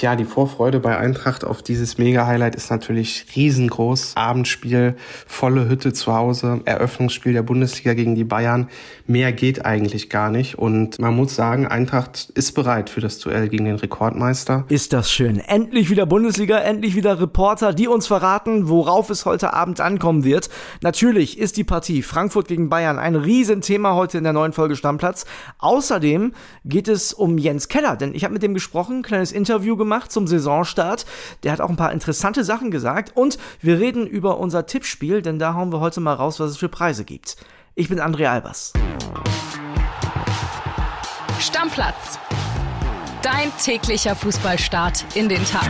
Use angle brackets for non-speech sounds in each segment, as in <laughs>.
Tja, die Vorfreude bei Eintracht auf dieses Mega-Highlight ist natürlich riesengroß. Abendspiel, volle Hütte zu Hause, Eröffnungsspiel der Bundesliga gegen die Bayern. Mehr geht eigentlich gar nicht. Und man muss sagen, Eintracht ist bereit für das Duell gegen den Rekordmeister. Ist das schön. Endlich wieder Bundesliga, endlich wieder Reporter, die uns verraten, worauf es heute Abend ankommen wird. Natürlich ist die Partie Frankfurt gegen Bayern ein Riesenthema heute in der neuen Folge Stammplatz. Außerdem geht es um Jens Keller, denn ich habe mit dem gesprochen, kleines Interview gemacht zum Saisonstart. Der hat auch ein paar interessante Sachen gesagt und wir reden über unser Tippspiel, denn da hauen wir heute mal raus, was es für Preise gibt. Ich bin André Albers. Stammplatz. Dein täglicher Fußballstart in den Tag.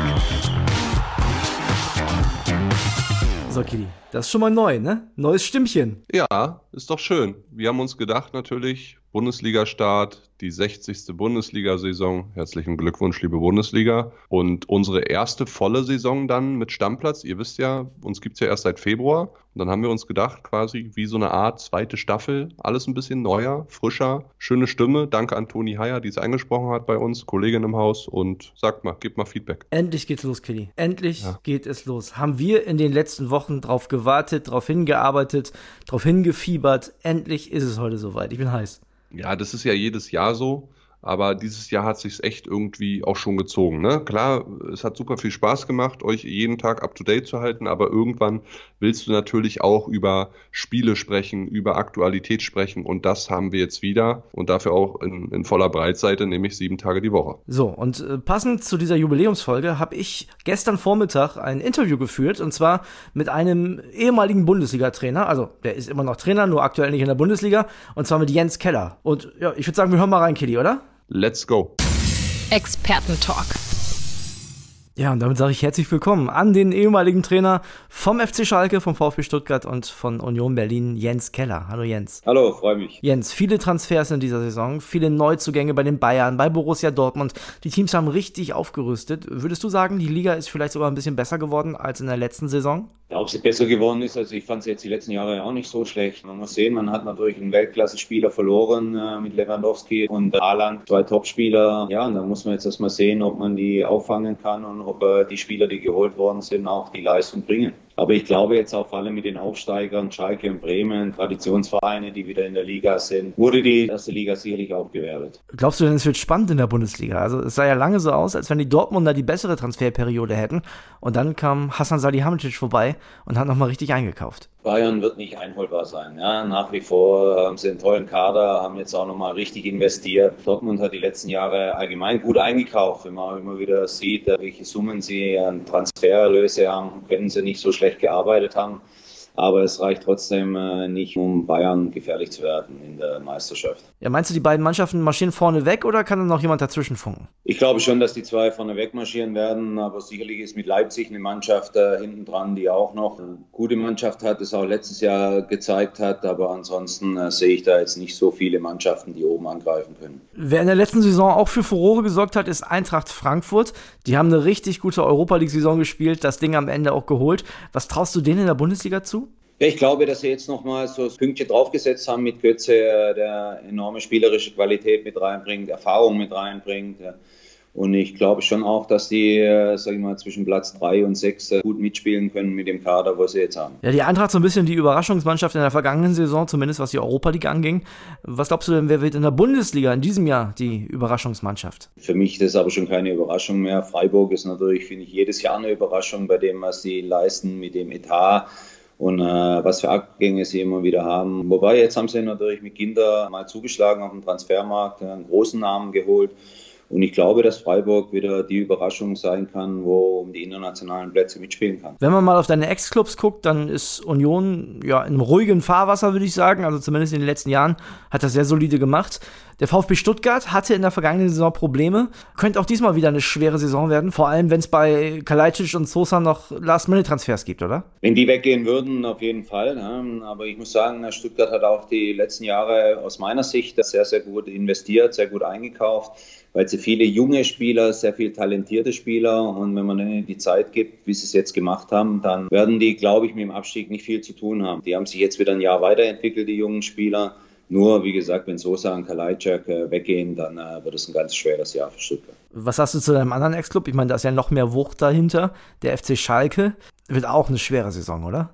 So, Kili, das ist schon mal neu, ne? Neues Stimmchen. Ja, ist doch schön. Wir haben uns gedacht natürlich, Bundesliga-Start, die 60. Bundesliga-Saison. Herzlichen Glückwunsch, liebe Bundesliga. Und unsere erste volle Saison dann mit Stammplatz. Ihr wisst ja, uns gibt es ja erst seit Februar. Und dann haben wir uns gedacht, quasi wie so eine Art zweite Staffel. Alles ein bisschen neuer, frischer, schöne Stimme. Danke an Toni Heyer, die es eingesprochen hat bei uns, Kollegin im Haus. Und sagt mal, gebt mal Feedback. Endlich geht's los, Kelly. Endlich ja. geht es los. Haben wir in den letzten Wochen drauf gewartet, drauf hingearbeitet, drauf hingefiebert. Endlich ist es heute soweit. Ich bin heiß. Ja, das ist ja jedes Jahr so aber dieses Jahr hat sich echt irgendwie auch schon gezogen. Ne? Klar, es hat super viel Spaß gemacht, euch jeden Tag up to date zu halten, aber irgendwann willst du natürlich auch über Spiele sprechen, über Aktualität sprechen und das haben wir jetzt wieder und dafür auch in, in voller Breitseite, nämlich sieben Tage die Woche. So, und äh, passend zu dieser Jubiläumsfolge habe ich gestern Vormittag ein Interview geführt und zwar mit einem ehemaligen Bundesliga-Trainer, also der ist immer noch Trainer, nur aktuell nicht in der Bundesliga, und zwar mit Jens Keller. Und ja, ich würde sagen, wir hören mal rein, Kitty, oder? Let's go. Expertentalk. Ja, und damit sage ich herzlich willkommen an den ehemaligen Trainer vom FC Schalke, vom VfB Stuttgart und von Union Berlin, Jens Keller. Hallo Jens. Hallo, freue mich. Jens, viele Transfers in dieser Saison, viele Neuzugänge bei den Bayern, bei Borussia Dortmund. Die Teams haben richtig aufgerüstet. Würdest du sagen, die Liga ist vielleicht sogar ein bisschen besser geworden als in der letzten Saison? Ja, ob sie besser geworden ist, also ich fand sie jetzt die letzten Jahre auch nicht so schlecht. Man muss sehen, man hat natürlich einen Weltklasse-Spieler verloren äh, mit Lewandowski und Haaland, zwei Topspieler. Ja, und da muss man jetzt erstmal sehen, ob man die auffangen kann und ob äh, die Spieler, die geholt worden sind, auch die Leistung bringen. Aber ich glaube jetzt auch vor allem mit den Aufsteigern, Schalke und Bremen, Traditionsvereine, die wieder in der Liga sind, wurde die erste Liga sicherlich auch gewertet. Glaubst du denn, es wird spannend in der Bundesliga? Also es sah ja lange so aus, als wenn die Dortmunder die bessere Transferperiode hätten. Und dann kam Hassan Salihamidzic vorbei und hat nochmal richtig eingekauft. Bayern wird nicht einholbar sein. Ja, nach wie vor haben sie einen tollen Kader, haben jetzt auch nochmal richtig investiert. Dortmund hat die letzten Jahre allgemein gut eingekauft. Wenn man immer wieder sieht, welche Summen sie an Transfererlöse haben, können sie nicht so schlecht gearbeitet haben aber es reicht trotzdem äh, nicht, um Bayern gefährlich zu werden in der Meisterschaft. Ja, meinst du, die beiden Mannschaften marschieren vorne weg oder kann da noch jemand dazwischen funken? Ich glaube schon, dass die zwei vorne weg marschieren werden, aber sicherlich ist mit Leipzig eine Mannschaft äh, hinten dran, die auch noch eine gute Mannschaft hat, das auch letztes Jahr gezeigt hat, aber ansonsten äh, sehe ich da jetzt nicht so viele Mannschaften, die oben angreifen können. Wer in der letzten Saison auch für Furore gesorgt hat, ist Eintracht Frankfurt. Die haben eine richtig gute Europa League-Saison gespielt, das Ding am Ende auch geholt. Was traust du denen in der Bundesliga zu? Ja, ich glaube, dass sie jetzt nochmal so das Pünktchen draufgesetzt haben mit Götze, äh, der enorme spielerische Qualität mit reinbringt, Erfahrung mit reinbringt. Und ich glaube schon auch, dass die, äh, sag ich mal, zwischen Platz drei und sechs äh, gut mitspielen können mit dem Kader, was sie jetzt haben. Ja, die Eintracht so ein bisschen die Überraschungsmannschaft in der vergangenen Saison, zumindest was die Europa League anging. Was glaubst du denn, wer wird in der Bundesliga in diesem Jahr die Überraschungsmannschaft? Für mich ist das aber schon keine Überraschung mehr. Freiburg ist natürlich, finde ich, jedes Jahr eine Überraschung bei dem, was sie leisten mit dem Etat und äh, was für Abgänge sie immer wieder haben. Wobei jetzt haben sie natürlich mit Kinder mal zugeschlagen auf dem Transfermarkt, einen großen Namen geholt. Und ich glaube, dass Freiburg wieder die Überraschung sein kann, wo um die internationalen Plätze mitspielen kann. Wenn man mal auf deine Ex-Clubs guckt, dann ist Union ja in einem ruhigen Fahrwasser, würde ich sagen. Also zumindest in den letzten Jahren hat das sehr solide gemacht. Der VfB Stuttgart hatte in der vergangenen Saison Probleme. Könnte auch diesmal wieder eine schwere Saison werden, vor allem wenn es bei Kalajdzic und Sosa noch Last-Minute-Transfers gibt, oder? Wenn die weggehen würden, auf jeden Fall. Aber ich muss sagen, Stuttgart hat auch die letzten Jahre aus meiner Sicht sehr, sehr gut investiert, sehr gut eingekauft weil sie viele junge Spieler, sehr viel talentierte Spieler und wenn man ihnen die Zeit gibt, wie sie es jetzt gemacht haben, dann werden die, glaube ich, mit dem Abstieg nicht viel zu tun haben. Die haben sich jetzt wieder ein Jahr weiterentwickelt, die jungen Spieler. Nur, wie gesagt, wenn Sosa und Kalajdzic äh, weggehen, dann äh, wird es ein ganz schweres Jahr für Stuttgart. Was hast du zu deinem anderen Ex-Club? Ich meine, da ist ja noch mehr Wucht dahinter. Der FC Schalke wird auch eine schwere Saison, oder?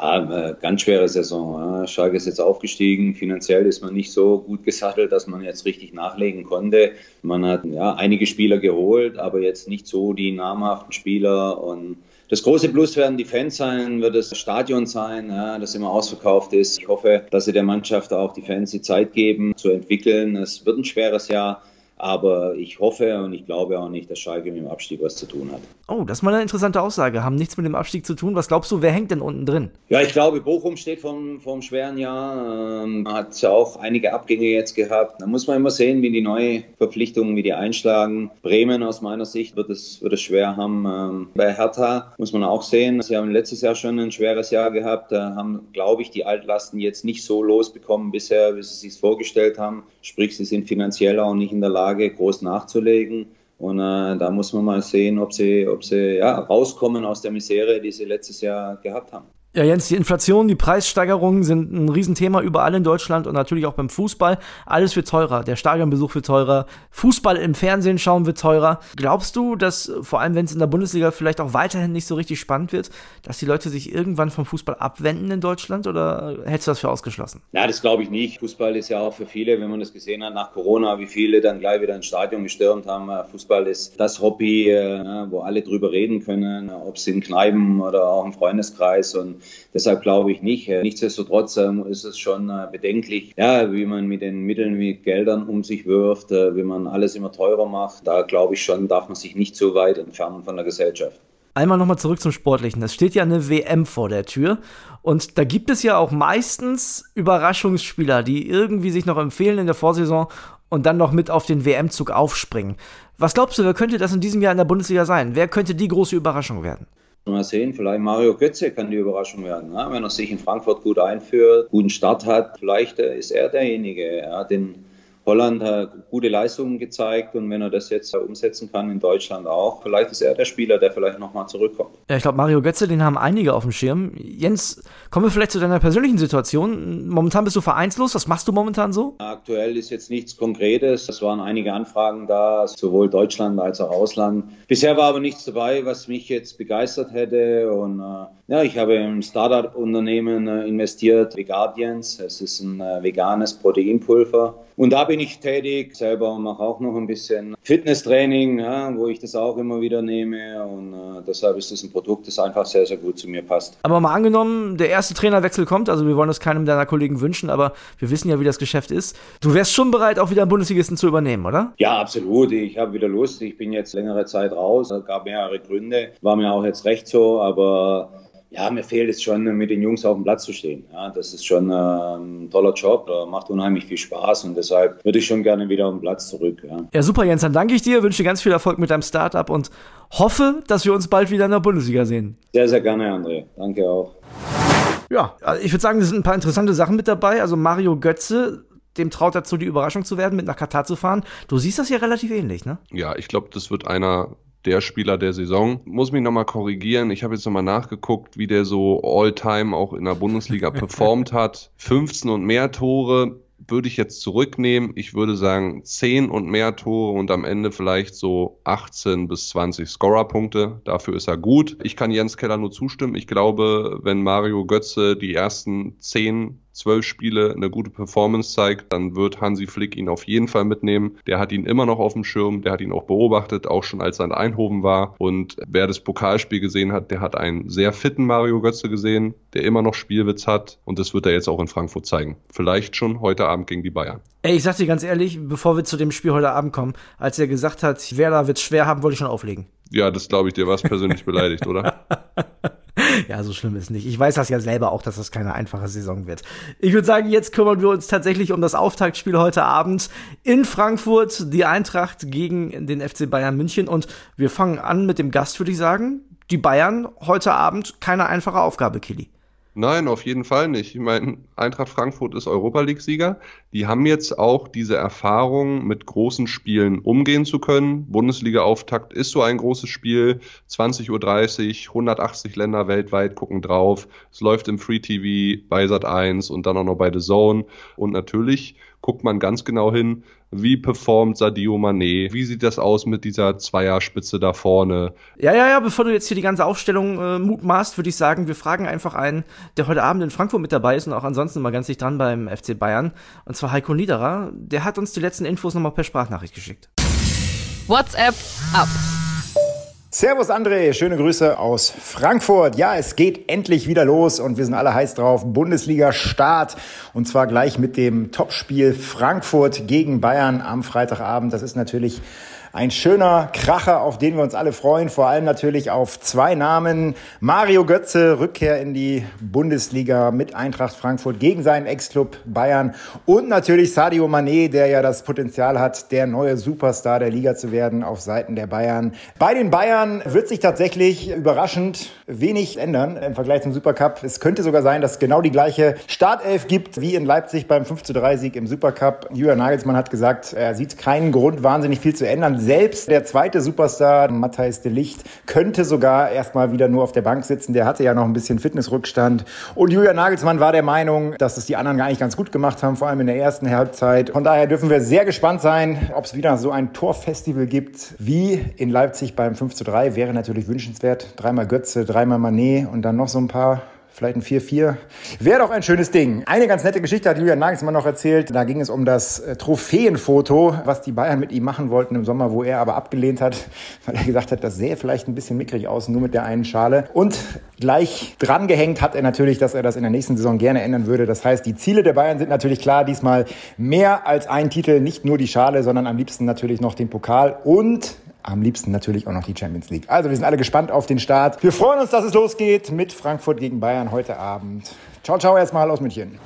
Ja, äh, ganz schwere Saison. Schalke ist jetzt aufgestiegen. Finanziell ist man nicht so gut gesattelt, dass man jetzt richtig nachlegen konnte. Man hat ja einige Spieler geholt, aber jetzt nicht so die namhaften Spieler. Und das große Plus werden die Fans sein, wird das Stadion sein, ja, das immer ausverkauft ist. Ich hoffe, dass sie der Mannschaft auch die Fans die Zeit geben, zu entwickeln. Es wird ein schweres Jahr. Aber ich hoffe und ich glaube auch nicht, dass Schalke mit dem Abstieg was zu tun hat. Oh, das ist mal eine interessante Aussage. Haben nichts mit dem Abstieg zu tun. Was glaubst du, wer hängt denn unten drin? Ja, ich glaube, Bochum steht vor einem schweren Jahr. Ähm, hat auch einige Abgänge jetzt gehabt. Da muss man immer sehen, wie die neuen Verpflichtungen, wie die einschlagen. Bremen aus meiner Sicht wird es, wird es schwer haben. Ähm, bei Hertha muss man auch sehen, sie haben letztes Jahr schon ein schweres Jahr gehabt. Da haben, glaube ich, die Altlasten jetzt nicht so losbekommen bisher, wie sie sich vorgestellt haben. Sprich, sie sind finanziell auch nicht in der Lage, Lage, groß nachzulegen. Und äh, da muss man mal sehen, ob sie, ob sie ja, rauskommen aus der Misere, die sie letztes Jahr gehabt haben. Ja, Jens, die Inflation, die Preissteigerungen sind ein Riesenthema überall in Deutschland und natürlich auch beim Fußball. Alles wird teurer. Der Stadionbesuch wird teurer. Fußball im Fernsehen schauen wird teurer. Glaubst du, dass vor allem, wenn es in der Bundesliga vielleicht auch weiterhin nicht so richtig spannend wird, dass die Leute sich irgendwann vom Fußball abwenden in Deutschland oder hältst du das für ausgeschlossen? Ja, das glaube ich nicht. Fußball ist ja auch für viele, wenn man das gesehen hat nach Corona, wie viele dann gleich wieder ins Stadion gestürmt haben. Fußball ist das Hobby, äh, wo alle drüber reden können, ob es in Kneipen oder auch im Freundeskreis und Deshalb glaube ich nicht. Äh, nichtsdestotrotz ähm, ist es schon äh, bedenklich, ja, wie man mit den Mitteln wie Geldern um sich wirft, äh, wie man alles immer teurer macht. Da glaube ich schon, darf man sich nicht so weit entfernen von der Gesellschaft. Einmal nochmal zurück zum Sportlichen. Es steht ja eine WM vor der Tür und da gibt es ja auch meistens Überraschungsspieler, die irgendwie sich noch empfehlen in der Vorsaison und dann noch mit auf den WM-Zug aufspringen. Was glaubst du, wer könnte das in diesem Jahr in der Bundesliga sein? Wer könnte die große Überraschung werden? Mal sehen, vielleicht Mario Götze kann die Überraschung werden. Ne? Wenn er sich in Frankfurt gut einführt, guten Start hat, vielleicht äh, ist er derjenige. Er in Holland hat gute Leistungen gezeigt und wenn er das jetzt umsetzen kann in Deutschland auch, vielleicht ist er der Spieler, der vielleicht nochmal zurückkommt. Ja, ich glaube, Mario Götze, den haben einige auf dem Schirm. Jens, kommen wir vielleicht zu deiner persönlichen Situation. Momentan bist du vereinslos. Was machst du momentan so? Aktuell ist jetzt nichts Konkretes. Es waren einige Anfragen da, sowohl Deutschland als auch Ausland. Bisher war aber nichts dabei, was mich jetzt begeistert hätte. Und äh, ja, ich habe im Startup-Unternehmen äh, investiert, Vegardians. Es ist ein äh, veganes Proteinpulver. Und da bin ich tätig, selber mache auch noch ein bisschen Fitnesstraining, ja, wo ich das auch immer wieder nehme. Und äh, deshalb ist das ein Produkt, das einfach sehr, sehr gut zu mir passt. Aber mal angenommen, der erste Trainerwechsel kommt, also wir wollen das keinem deiner Kollegen wünschen, aber wir wissen ja, wie das Geschäft ist. Du wärst schon bereit, auch wieder einen Bundesligisten zu übernehmen, oder? Ja, absolut. Ich habe wieder Lust. Ich bin jetzt längere Zeit raus. Es gab mehrere Gründe. War mir auch jetzt recht so, aber ja, mir fehlt es schon, mit den Jungs auf dem Platz zu stehen. Ja, das ist schon äh, ein toller Job, macht unheimlich viel Spaß und deshalb würde ich schon gerne wieder auf den Platz zurück. Ja, ja super, Jens, dann danke ich dir, wünsche dir ganz viel Erfolg mit deinem Startup und hoffe, dass wir uns bald wieder in der Bundesliga sehen. Sehr, sehr gerne, André. Danke auch. Ja, also ich würde sagen, es sind ein paar interessante Sachen mit dabei. Also Mario Götze, dem traut dazu, die Überraschung zu werden, mit nach Katar zu fahren. Du siehst das ja relativ ähnlich, ne? Ja, ich glaube, das wird einer der Spieler der Saison. Muss mich nochmal korrigieren. Ich habe jetzt nochmal nachgeguckt, wie der so all-time auch in der Bundesliga <laughs> performt hat. 15 und mehr Tore würde ich jetzt zurücknehmen. Ich würde sagen 10 und mehr Tore und am Ende vielleicht so 18 bis 20 Scorerpunkte. Dafür ist er gut. Ich kann Jens Keller nur zustimmen. Ich glaube, wenn Mario Götze die ersten 10 zwölf Spiele eine gute Performance zeigt, dann wird Hansi Flick ihn auf jeden Fall mitnehmen. Der hat ihn immer noch auf dem Schirm, der hat ihn auch beobachtet, auch schon als er in Eindhoven war. Und wer das Pokalspiel gesehen hat, der hat einen sehr fitten Mario Götze gesehen, der immer noch Spielwitz hat. Und das wird er jetzt auch in Frankfurt zeigen. Vielleicht schon heute Abend gegen die Bayern. Ey, ich sag dir ganz ehrlich, bevor wir zu dem Spiel heute Abend kommen, als er gesagt hat, Werder wird schwer haben, wollte ich schon auflegen. Ja, das glaube ich dir. Warst persönlich beleidigt, oder? <laughs> ja, so schlimm ist nicht. Ich weiß das ja selber auch, dass das keine einfache Saison wird. Ich würde sagen, jetzt kümmern wir uns tatsächlich um das Auftaktspiel heute Abend in Frankfurt, die Eintracht gegen den FC Bayern München. Und wir fangen an mit dem Gast, würde ich sagen. Die Bayern heute Abend keine einfache Aufgabe, Killy. Nein, auf jeden Fall nicht. Ich meine, Eintracht Frankfurt ist Europa League-Sieger. Die haben jetzt auch diese Erfahrung, mit großen Spielen umgehen zu können. Bundesliga-Auftakt ist so ein großes Spiel. 20.30 Uhr, 180 Länder weltweit gucken drauf. Es läuft im Free TV bei Sat 1 und dann auch noch bei The Zone. Und natürlich guckt man ganz genau hin, wie performt Sadio Mané? Wie sieht das aus mit dieser Zweierspitze da vorne? Ja, ja, ja, bevor du jetzt hier die ganze Aufstellung äh, mutmaßt, würde ich sagen, wir fragen einfach einen, der heute Abend in Frankfurt mit dabei ist und auch ansonsten mal ganz dicht dran beim FC Bayern. Und zwar Heiko Niederer. Der hat uns die letzten Infos nochmal per Sprachnachricht geschickt. WhatsApp ab. Servus André, schöne Grüße aus Frankfurt. Ja, es geht endlich wieder los und wir sind alle heiß drauf. Bundesliga Start und zwar gleich mit dem Topspiel Frankfurt gegen Bayern am Freitagabend. Das ist natürlich ein schöner Kracher, auf den wir uns alle freuen. Vor allem natürlich auf zwei Namen. Mario Götze, Rückkehr in die Bundesliga mit Eintracht Frankfurt gegen seinen Ex-Club Bayern. Und natürlich Sadio Mané, der ja das Potenzial hat, der neue Superstar der Liga zu werden auf Seiten der Bayern. Bei den Bayern wird sich tatsächlich überraschend wenig ändern im Vergleich zum Supercup. Es könnte sogar sein, dass es genau die gleiche Startelf gibt wie in Leipzig beim 5 zu 3 Sieg im Supercup. Julian Nagelsmann hat gesagt, er sieht keinen Grund, wahnsinnig viel zu ändern. Selbst der zweite Superstar, Matthijs de Licht, könnte sogar erstmal wieder nur auf der Bank sitzen. Der hatte ja noch ein bisschen Fitnessrückstand. Und Julian Nagelsmann war der Meinung, dass es die anderen gar nicht ganz gut gemacht haben, vor allem in der ersten Halbzeit. Von daher dürfen wir sehr gespannt sein, ob es wieder so ein Torfestival gibt wie in Leipzig beim 5 zu 3. Wäre natürlich wünschenswert. Dreimal Götze, dreimal Manet und dann noch so ein paar vielleicht ein 4-4. Wäre doch ein schönes Ding. Eine ganz nette Geschichte hat Julian Nagelsmann noch erzählt. Da ging es um das äh, Trophäenfoto, was die Bayern mit ihm machen wollten im Sommer, wo er aber abgelehnt hat, <laughs> weil er gesagt hat, das sähe vielleicht ein bisschen mickrig aus, nur mit der einen Schale. Und gleich dran gehängt hat er natürlich, dass er das in der nächsten Saison gerne ändern würde. Das heißt, die Ziele der Bayern sind natürlich klar, diesmal mehr als ein Titel, nicht nur die Schale, sondern am liebsten natürlich noch den Pokal und am liebsten natürlich auch noch die Champions League. Also wir sind alle gespannt auf den Start. Wir freuen uns, dass es losgeht mit Frankfurt gegen Bayern heute Abend. Ciao, ciao erstmal aus München.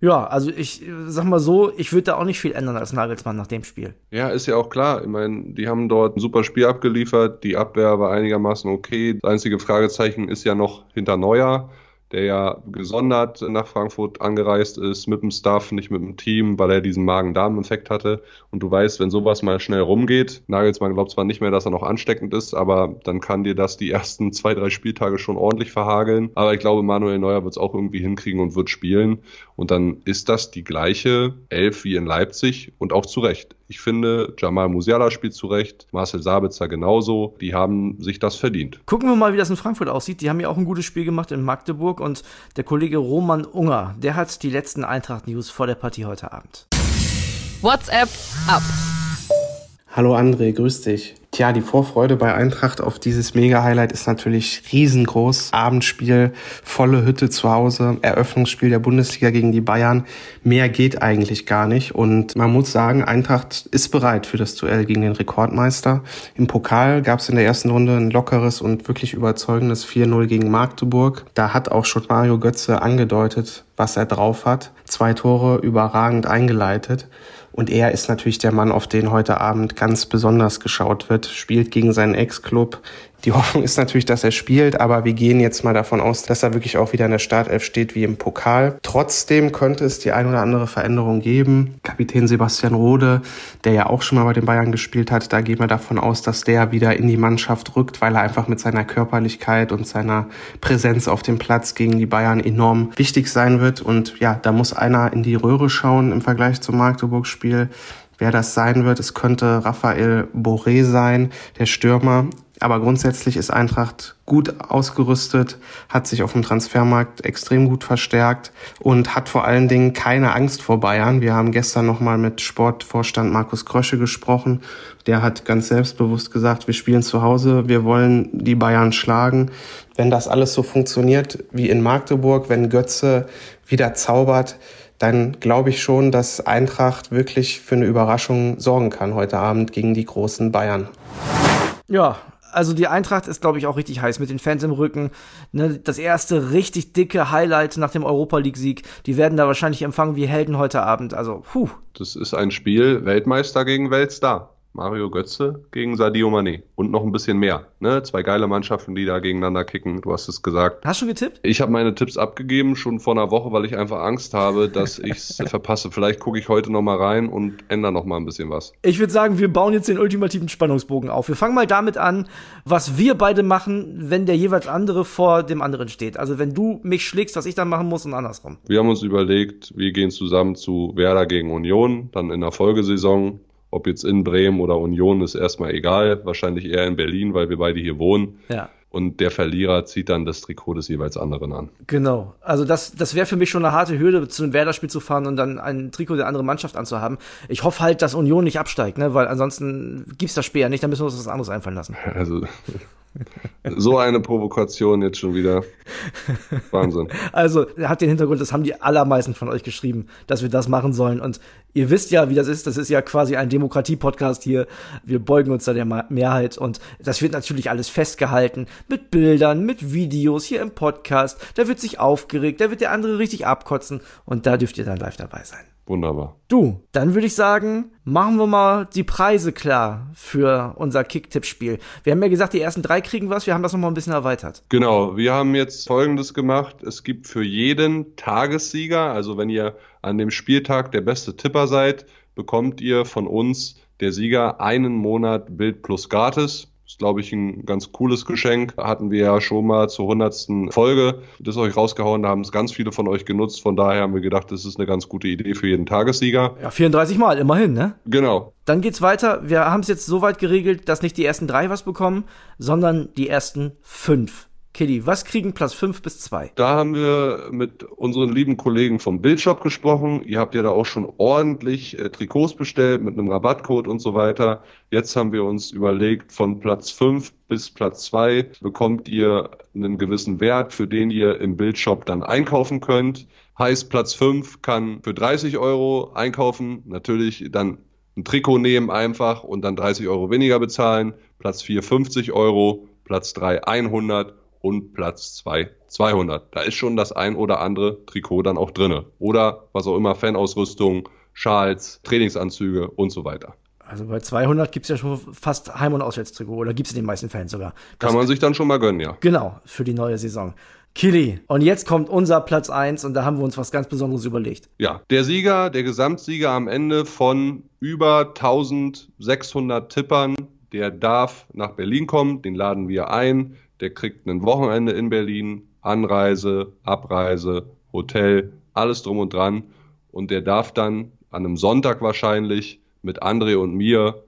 Ja, also ich sag mal so, ich würde da auch nicht viel ändern als Nagelsmann nach dem Spiel. Ja, ist ja auch klar. Ich meine, die haben dort ein super Spiel abgeliefert. Die Abwehr war einigermaßen okay. Das einzige Fragezeichen ist ja noch hinter Neuer der ja gesondert nach Frankfurt angereist ist, mit dem Staff, nicht mit dem Team, weil er diesen Magen-Darm-Effekt hatte. Und du weißt, wenn sowas mal schnell rumgeht, Nagelsmann glaubt zwar nicht mehr, dass er noch ansteckend ist, aber dann kann dir das die ersten zwei, drei Spieltage schon ordentlich verhageln. Aber ich glaube, Manuel Neuer wird es auch irgendwie hinkriegen und wird spielen. Und dann ist das die gleiche Elf wie in Leipzig und auch zu Recht. Ich finde, Jamal Musiala spielt zu Recht, Marcel Sabitzer genauso. Die haben sich das verdient. Gucken wir mal, wie das in Frankfurt aussieht. Die haben ja auch ein gutes Spiel gemacht in Magdeburg und der Kollege Roman Unger, der hat die letzten Eintracht-News vor der Partie heute Abend. WhatsApp ab. Hallo André, grüß dich. Tja, die Vorfreude bei Eintracht auf dieses Mega-Highlight ist natürlich riesengroß. Abendspiel, volle Hütte zu Hause, Eröffnungsspiel der Bundesliga gegen die Bayern. Mehr geht eigentlich gar nicht. Und man muss sagen, Eintracht ist bereit für das Duell gegen den Rekordmeister. Im Pokal gab es in der ersten Runde ein lockeres und wirklich überzeugendes 4-0 gegen Magdeburg. Da hat auch schon Mario Götze angedeutet, was er drauf hat. Zwei Tore überragend eingeleitet. Und er ist natürlich der Mann, auf den heute Abend ganz besonders geschaut wird. Spielt gegen seinen Ex-Club die Hoffnung ist natürlich, dass er spielt, aber wir gehen jetzt mal davon aus, dass er wirklich auch wieder in der Startelf steht wie im Pokal. Trotzdem könnte es die ein oder andere Veränderung geben. Kapitän Sebastian Rode, der ja auch schon mal bei den Bayern gespielt hat, da gehen wir davon aus, dass der wieder in die Mannschaft rückt, weil er einfach mit seiner Körperlichkeit und seiner Präsenz auf dem Platz gegen die Bayern enorm wichtig sein wird. Und ja, da muss einer in die Röhre schauen im Vergleich zum Magdeburg-Spiel wer das sein wird. Es könnte Raphael Boré sein, der Stürmer. Aber grundsätzlich ist Eintracht gut ausgerüstet, hat sich auf dem Transfermarkt extrem gut verstärkt und hat vor allen Dingen keine Angst vor Bayern. Wir haben gestern nochmal mit Sportvorstand Markus Krösche gesprochen. Der hat ganz selbstbewusst gesagt, wir spielen zu Hause, wir wollen die Bayern schlagen. Wenn das alles so funktioniert wie in Magdeburg, wenn Götze wieder zaubert, dann glaube ich schon, dass Eintracht wirklich für eine Überraschung sorgen kann heute Abend gegen die großen Bayern. Ja, also die Eintracht ist, glaube ich, auch richtig heiß mit den Fans im Rücken. Ne, das erste richtig dicke Highlight nach dem Europa League-Sieg. Die werden da wahrscheinlich empfangen wie Helden heute Abend. Also, puh. Das ist ein Spiel Weltmeister gegen Weltstar. Mario Götze gegen Sadio Mané und noch ein bisschen mehr. Ne? Zwei geile Mannschaften, die da gegeneinander kicken. Du hast es gesagt. Hast du schon getippt? Ich habe meine Tipps abgegeben, schon vor einer Woche, weil ich einfach Angst habe, dass ich es <laughs> verpasse. Vielleicht gucke ich heute noch mal rein und ändere noch mal ein bisschen was. Ich würde sagen, wir bauen jetzt den ultimativen Spannungsbogen auf. Wir fangen mal damit an, was wir beide machen, wenn der jeweils andere vor dem anderen steht. Also wenn du mich schlägst, was ich dann machen muss und andersrum. Wir haben uns überlegt, wir gehen zusammen zu Werder gegen Union, dann in der Folgesaison ob jetzt in Bremen oder Union ist erstmal egal. Wahrscheinlich eher in Berlin, weil wir beide hier wohnen. Ja. Und der Verlierer zieht dann das Trikot des jeweils anderen an. Genau. Also das, das wäre für mich schon eine harte Hürde, zu einem Werder-Spiel zu fahren und dann ein Trikot der anderen Mannschaft anzuhaben. Ich hoffe halt, dass Union nicht absteigt, ne? weil ansonsten gibt's das Spiel ja nicht, dann müssen wir uns was anderes einfallen lassen. <laughs> Also so eine Provokation jetzt schon wieder. Wahnsinn. Also, hat den Hintergrund, das haben die allermeisten von euch geschrieben, dass wir das machen sollen. Und ihr wisst ja, wie das ist. Das ist ja quasi ein Demokratie-Podcast hier. Wir beugen uns da der Mehrheit. Und das wird natürlich alles festgehalten. Mit Bildern, mit Videos hier im Podcast. Da wird sich aufgeregt, da wird der andere richtig abkotzen. Und da dürft ihr dann live dabei sein. Wunderbar. Du, dann würde ich sagen, machen wir mal die Preise klar für unser Kick-Tipp-Spiel. Wir haben ja gesagt, die ersten drei kriegen was, wir haben das nochmal ein bisschen erweitert. Genau, wir haben jetzt Folgendes gemacht. Es gibt für jeden Tagessieger, also wenn ihr an dem Spieltag der beste Tipper seid, bekommt ihr von uns, der Sieger, einen Monat Bild plus gratis. Ist, glaube ich, ein ganz cooles Geschenk. Hatten wir ja schon mal zur hundertsten Folge das euch rausgehauen. Da haben es ganz viele von euch genutzt. Von daher haben wir gedacht, das ist eine ganz gute Idee für jeden Tagessieger. Ja, 34 Mal, immerhin, ne? Genau. Dann geht's weiter. Wir haben es jetzt so weit geregelt, dass nicht die ersten drei was bekommen, sondern die ersten fünf. Kitty, was kriegen Platz 5 bis 2? Da haben wir mit unseren lieben Kollegen vom Bildshop gesprochen. Ihr habt ja da auch schon ordentlich äh, Trikots bestellt mit einem Rabattcode und so weiter. Jetzt haben wir uns überlegt, von Platz 5 bis Platz 2 bekommt ihr einen gewissen Wert, für den ihr im Bildshop dann einkaufen könnt. Heißt, Platz 5 kann für 30 Euro einkaufen. Natürlich dann ein Trikot nehmen einfach und dann 30 Euro weniger bezahlen. Platz 4 50 Euro, Platz 3 100 und Platz 2 200. Da ist schon das ein oder andere Trikot dann auch drinne. Oder was auch immer, Fanausrüstung, Schals, Trainingsanzüge und so weiter. Also bei 200 gibt es ja schon fast Heim- und Auswärtstrikot oder gibt es in den meisten Fällen sogar. Das Kann man sich dann schon mal gönnen, ja. Genau, für die neue Saison. Kili, und jetzt kommt unser Platz 1 und da haben wir uns was ganz Besonderes überlegt. Ja, der Sieger, der Gesamtsieger am Ende von über 1600 Tippern, der darf nach Berlin kommen, den laden wir ein der kriegt ein Wochenende in Berlin, Anreise, Abreise, Hotel, alles drum und dran. Und der darf dann an einem Sonntag wahrscheinlich mit André und mir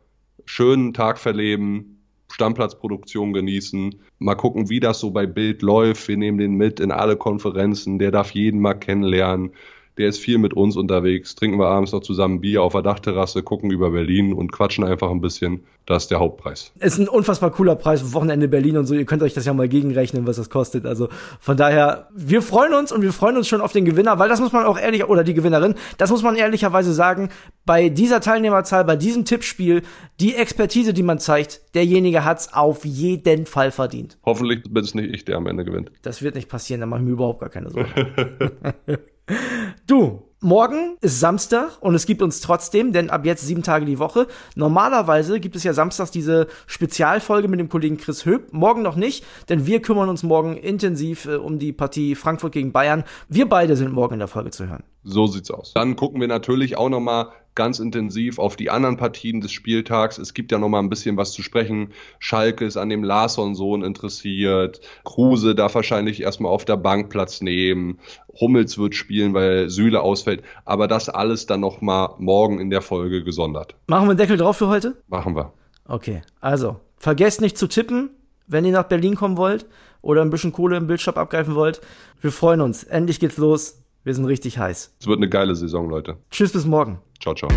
schönen Tag verleben, Stammplatzproduktion genießen, mal gucken, wie das so bei Bild läuft. Wir nehmen den mit in alle Konferenzen, der darf jeden mal kennenlernen der ist viel mit uns unterwegs, trinken wir abends noch zusammen Bier auf der Dachterrasse, gucken über Berlin und quatschen einfach ein bisschen. Das ist der Hauptpreis. Ist ein unfassbar cooler Preis, Wochenende Berlin und so. Ihr könnt euch das ja mal gegenrechnen, was das kostet. Also von daher, wir freuen uns und wir freuen uns schon auf den Gewinner, weil das muss man auch ehrlich, oder die Gewinnerin, das muss man ehrlicherweise sagen, bei dieser Teilnehmerzahl, bei diesem Tippspiel, die Expertise, die man zeigt, derjenige hat's auf jeden Fall verdient. Hoffentlich bin es nicht ich, der am Ende gewinnt. Das wird nicht passieren, da mache ich mir überhaupt gar keine Sorgen. <laughs> Du, morgen ist Samstag und es gibt uns trotzdem, denn ab jetzt sieben Tage die Woche. Normalerweise gibt es ja samstags diese Spezialfolge mit dem Kollegen Chris Höp. Morgen noch nicht, denn wir kümmern uns morgen intensiv äh, um die Partie Frankfurt gegen Bayern. Wir beide sind morgen in der Folge zu hören. So sieht's aus. Dann gucken wir natürlich auch nochmal ganz intensiv auf die anderen Partien des Spieltags. Es gibt ja noch mal ein bisschen was zu sprechen. Schalke ist an dem Larsson-Sohn interessiert. Kruse darf wahrscheinlich erstmal auf der Bank Platz nehmen. Hummels wird spielen, weil Süle ausfällt. Aber das alles dann noch mal morgen in der Folge gesondert. Machen wir einen Deckel drauf für heute? Machen wir. Okay, also vergesst nicht zu tippen, wenn ihr nach Berlin kommen wollt oder ein bisschen Kohle im Bildshop abgreifen wollt. Wir freuen uns. Endlich geht's los. Wir sind richtig heiß. Es wird eine geile Saison, Leute. Tschüss, bis morgen. Ciao, ciao.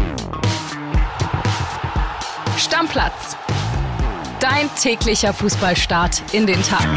Stammplatz. Dein täglicher Fußballstart in den Tag.